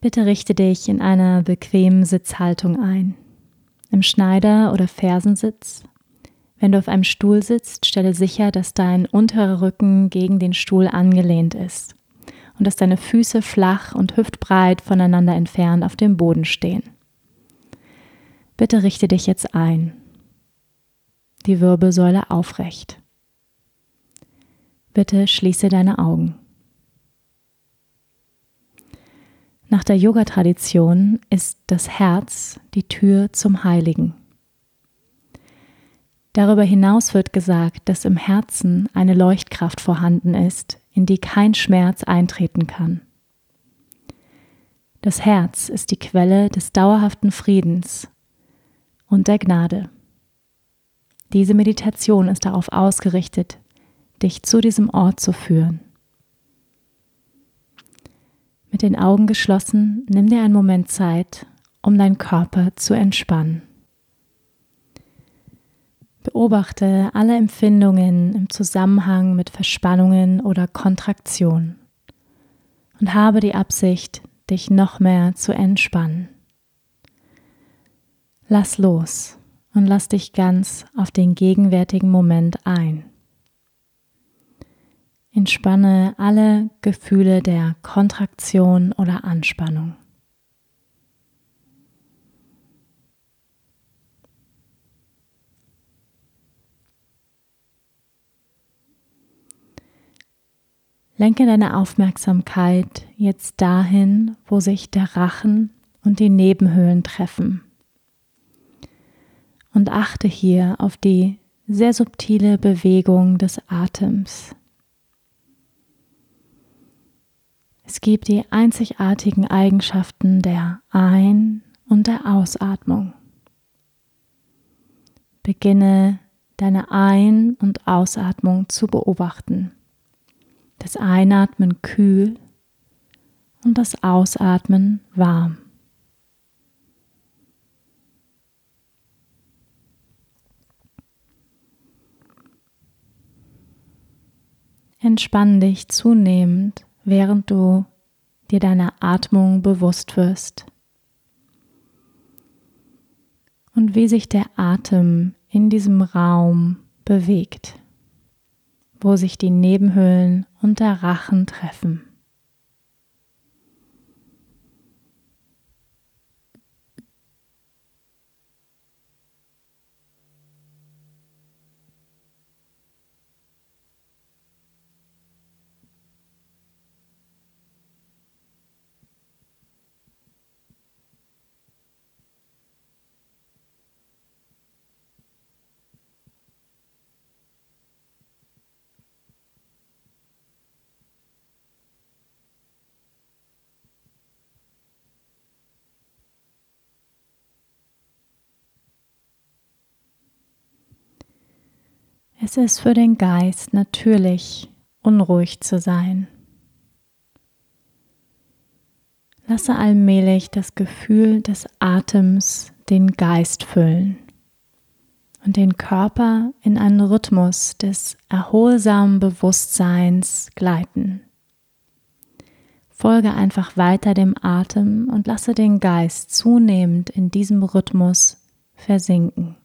Bitte richte dich in einer bequemen Sitzhaltung ein. Im Schneider- oder Fersensitz. Wenn du auf einem Stuhl sitzt, stelle sicher, dass dein unterer Rücken gegen den Stuhl angelehnt ist und dass deine Füße flach und hüftbreit voneinander entfernt auf dem Boden stehen. Bitte richte dich jetzt ein. Die Wirbelsäule aufrecht. Bitte schließe deine Augen. Nach der Yoga-Tradition ist das Herz die Tür zum Heiligen. Darüber hinaus wird gesagt, dass im Herzen eine Leuchtkraft vorhanden ist, in die kein Schmerz eintreten kann. Das Herz ist die Quelle des dauerhaften Friedens und der Gnade. Diese Meditation ist darauf ausgerichtet, dich zu diesem Ort zu führen. Mit den Augen geschlossen, nimm dir einen Moment Zeit, um deinen Körper zu entspannen. Beobachte alle Empfindungen im Zusammenhang mit Verspannungen oder Kontraktion und habe die Absicht, dich noch mehr zu entspannen. Lass los und lass dich ganz auf den gegenwärtigen Moment ein. Entspanne alle Gefühle der Kontraktion oder Anspannung. Lenke deine Aufmerksamkeit jetzt dahin, wo sich der Rachen und die Nebenhöhlen treffen. Und achte hier auf die sehr subtile Bewegung des Atems. Es gibt die einzigartigen Eigenschaften der Ein- und der Ausatmung. Beginne deine Ein- und Ausatmung zu beobachten. Das Einatmen kühl und das Ausatmen warm. Entspann dich zunehmend während du dir deiner Atmung bewusst wirst und wie sich der Atem in diesem Raum bewegt, wo sich die Nebenhöhlen und der Rachen treffen. Es ist für den Geist natürlich, unruhig zu sein. Lasse allmählich das Gefühl des Atems den Geist füllen und den Körper in einen Rhythmus des erholsamen Bewusstseins gleiten. Folge einfach weiter dem Atem und lasse den Geist zunehmend in diesem Rhythmus versinken.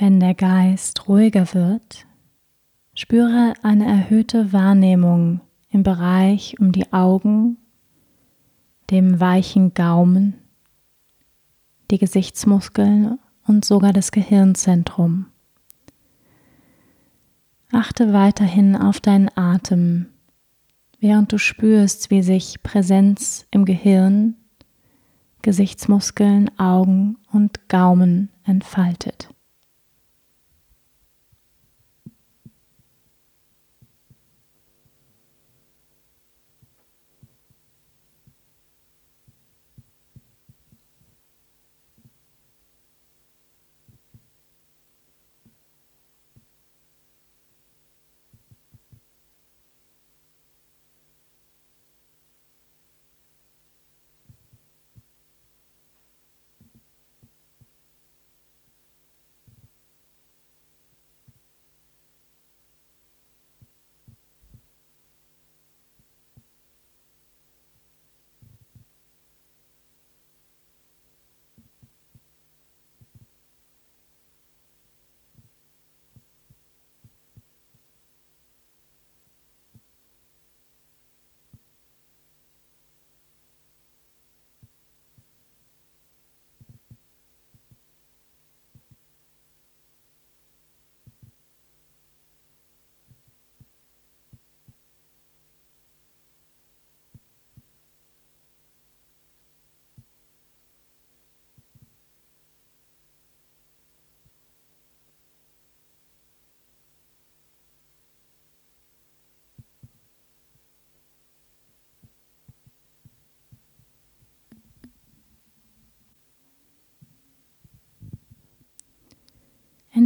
Wenn der Geist ruhiger wird, spüre eine erhöhte Wahrnehmung im Bereich um die Augen, dem weichen Gaumen, die Gesichtsmuskeln und sogar das Gehirnzentrum. Achte weiterhin auf deinen Atem, während du spürst, wie sich Präsenz im Gehirn, Gesichtsmuskeln, Augen und Gaumen entfaltet.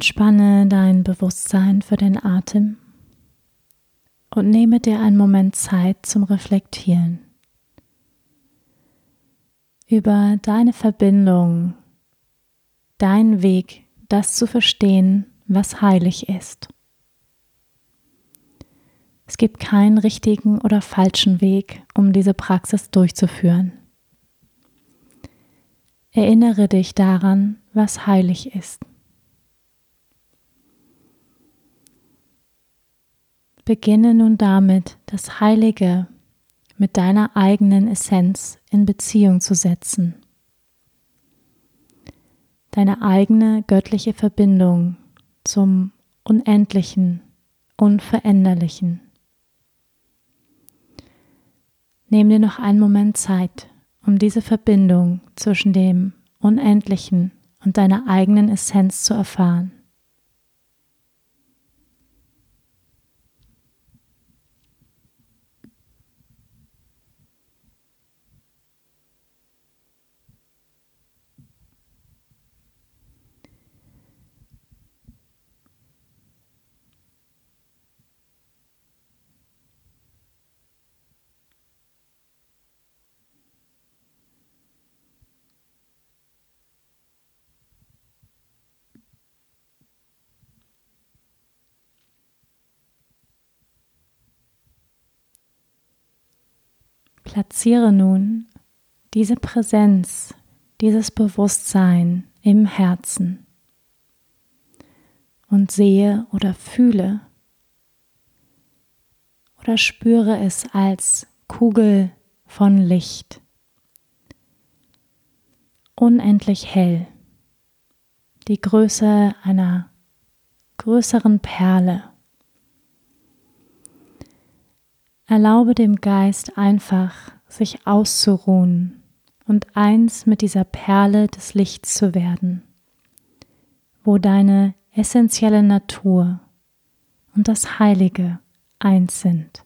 Entspanne dein Bewusstsein für den Atem und nehme dir einen Moment Zeit zum Reflektieren über deine Verbindung, deinen Weg, das zu verstehen, was heilig ist. Es gibt keinen richtigen oder falschen Weg, um diese Praxis durchzuführen. Erinnere dich daran, was heilig ist. Beginne nun damit, das Heilige mit deiner eigenen Essenz in Beziehung zu setzen. Deine eigene göttliche Verbindung zum Unendlichen, Unveränderlichen. Nimm dir noch einen Moment Zeit, um diese Verbindung zwischen dem Unendlichen und deiner eigenen Essenz zu erfahren. Platziere nun diese Präsenz, dieses Bewusstsein im Herzen und sehe oder fühle oder spüre es als Kugel von Licht, unendlich hell, die Größe einer größeren Perle. Erlaube dem Geist einfach, sich auszuruhen und eins mit dieser Perle des Lichts zu werden, wo deine essentielle Natur und das Heilige eins sind.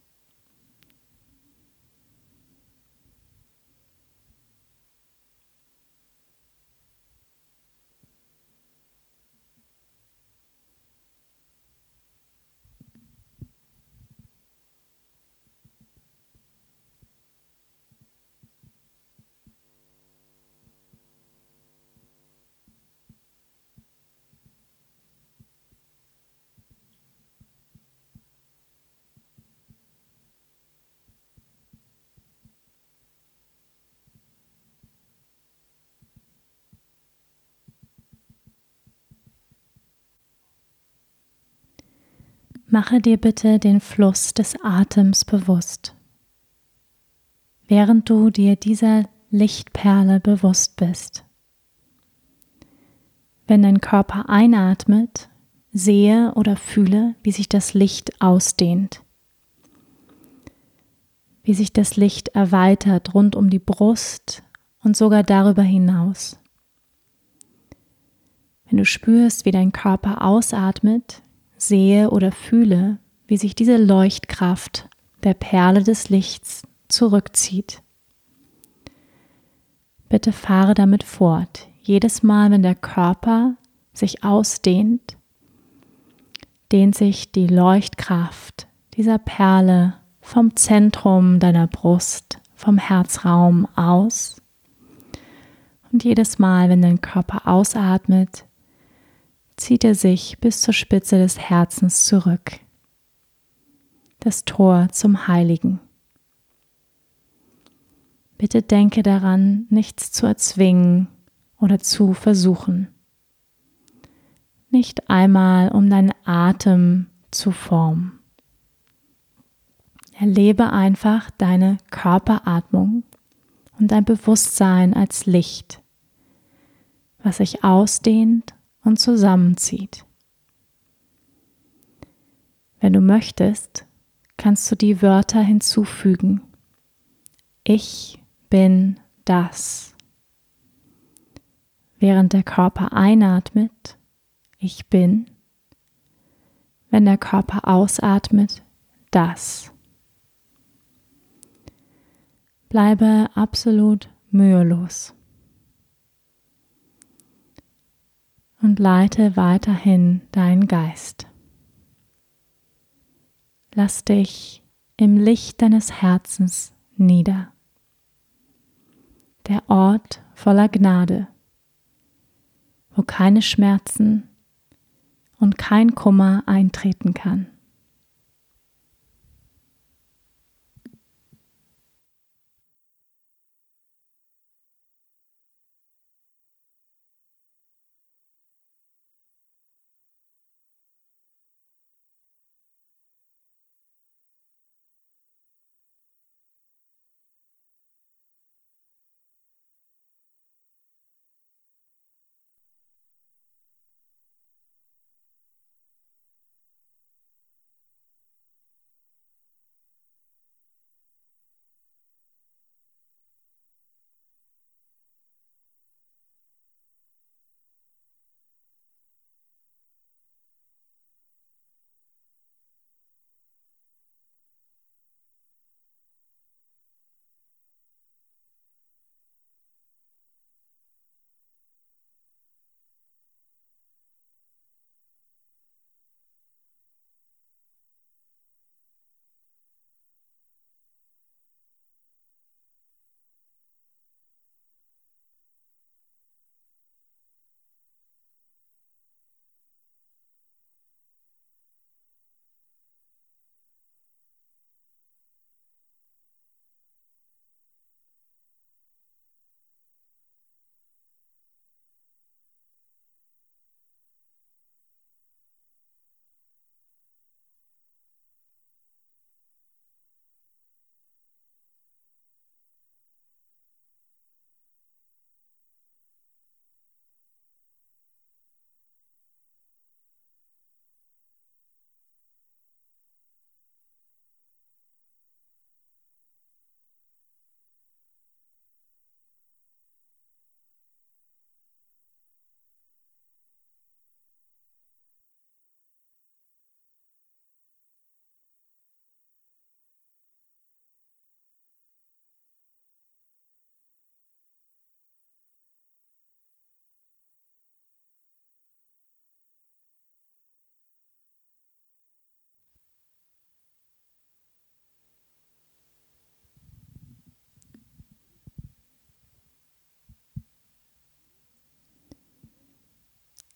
Mache dir bitte den Fluss des Atems bewusst. Während du dir dieser Lichtperle bewusst bist. Wenn dein Körper einatmet, sehe oder fühle, wie sich das Licht ausdehnt, wie sich das Licht erweitert rund um die Brust und sogar darüber hinaus. Wenn du spürst, wie dein Körper ausatmet, sehe oder fühle, wie sich diese Leuchtkraft der Perle des Lichts zurückzieht. Bitte fahre damit fort. Jedes Mal, wenn der Körper sich ausdehnt, dehnt sich die Leuchtkraft dieser Perle vom Zentrum deiner Brust, vom Herzraum aus. Und jedes Mal, wenn dein Körper ausatmet, zieht er sich bis zur Spitze des Herzens zurück. Das Tor zum Heiligen. Bitte denke daran, nichts zu erzwingen oder zu versuchen. Nicht einmal um deinen Atem zu formen. Erlebe einfach deine Körperatmung und dein Bewusstsein als Licht, was sich ausdehnt und zusammenzieht. Wenn du möchtest, kannst du die Wörter hinzufügen. Ich bin das. Während der Körper einatmet, ich bin. Wenn der Körper ausatmet, das. Bleibe absolut mühelos. Und leite weiterhin deinen Geist. Lass dich im Licht deines Herzens nieder. Der Ort voller Gnade, wo keine Schmerzen und kein Kummer eintreten kann.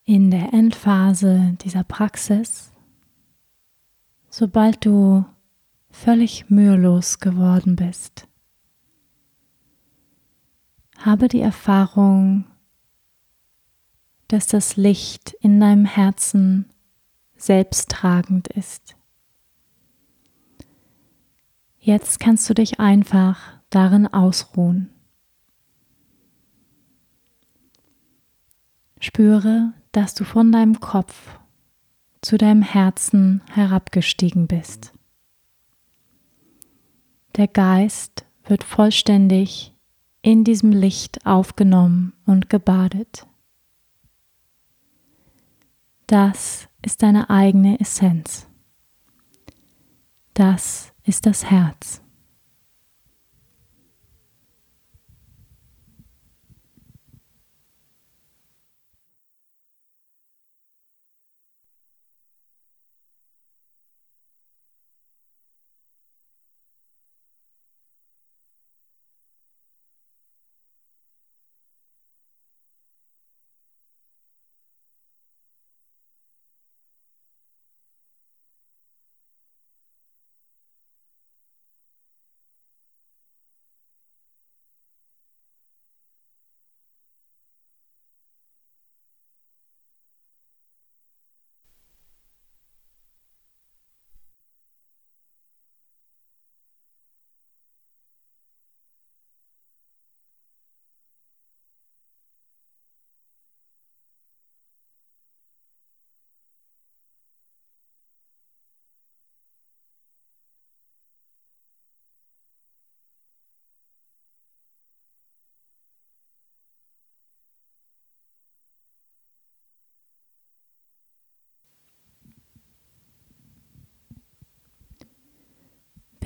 in der Endphase dieser Praxis, sobald du völlig mühelos geworden bist, habe die Erfahrung, dass das Licht in deinem Herzen selbsttragend ist. Jetzt kannst du dich einfach darin ausruhen. Spüre, dass du von deinem Kopf zu deinem Herzen herabgestiegen bist. Der Geist wird vollständig in diesem Licht aufgenommen und gebadet. Das ist deine eigene Essenz. Das ist das Herz.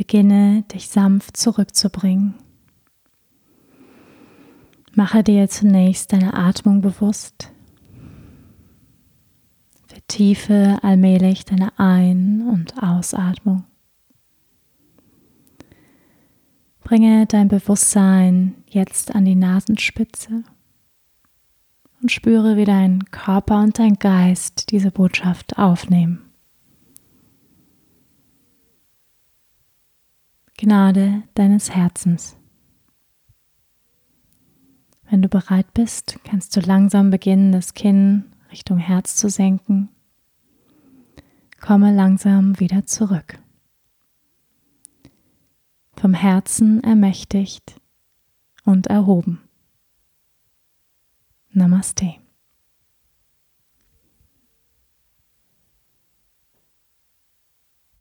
Beginne dich sanft zurückzubringen. Mache dir zunächst deine Atmung bewusst. Vertiefe allmählich deine Ein- und Ausatmung. Bringe dein Bewusstsein jetzt an die Nasenspitze und spüre, wie dein Körper und dein Geist diese Botschaft aufnehmen. Gnade deines Herzens. Wenn du bereit bist, kannst du langsam beginnen, das Kinn Richtung Herz zu senken. Komme langsam wieder zurück. Vom Herzen ermächtigt und erhoben. Namaste.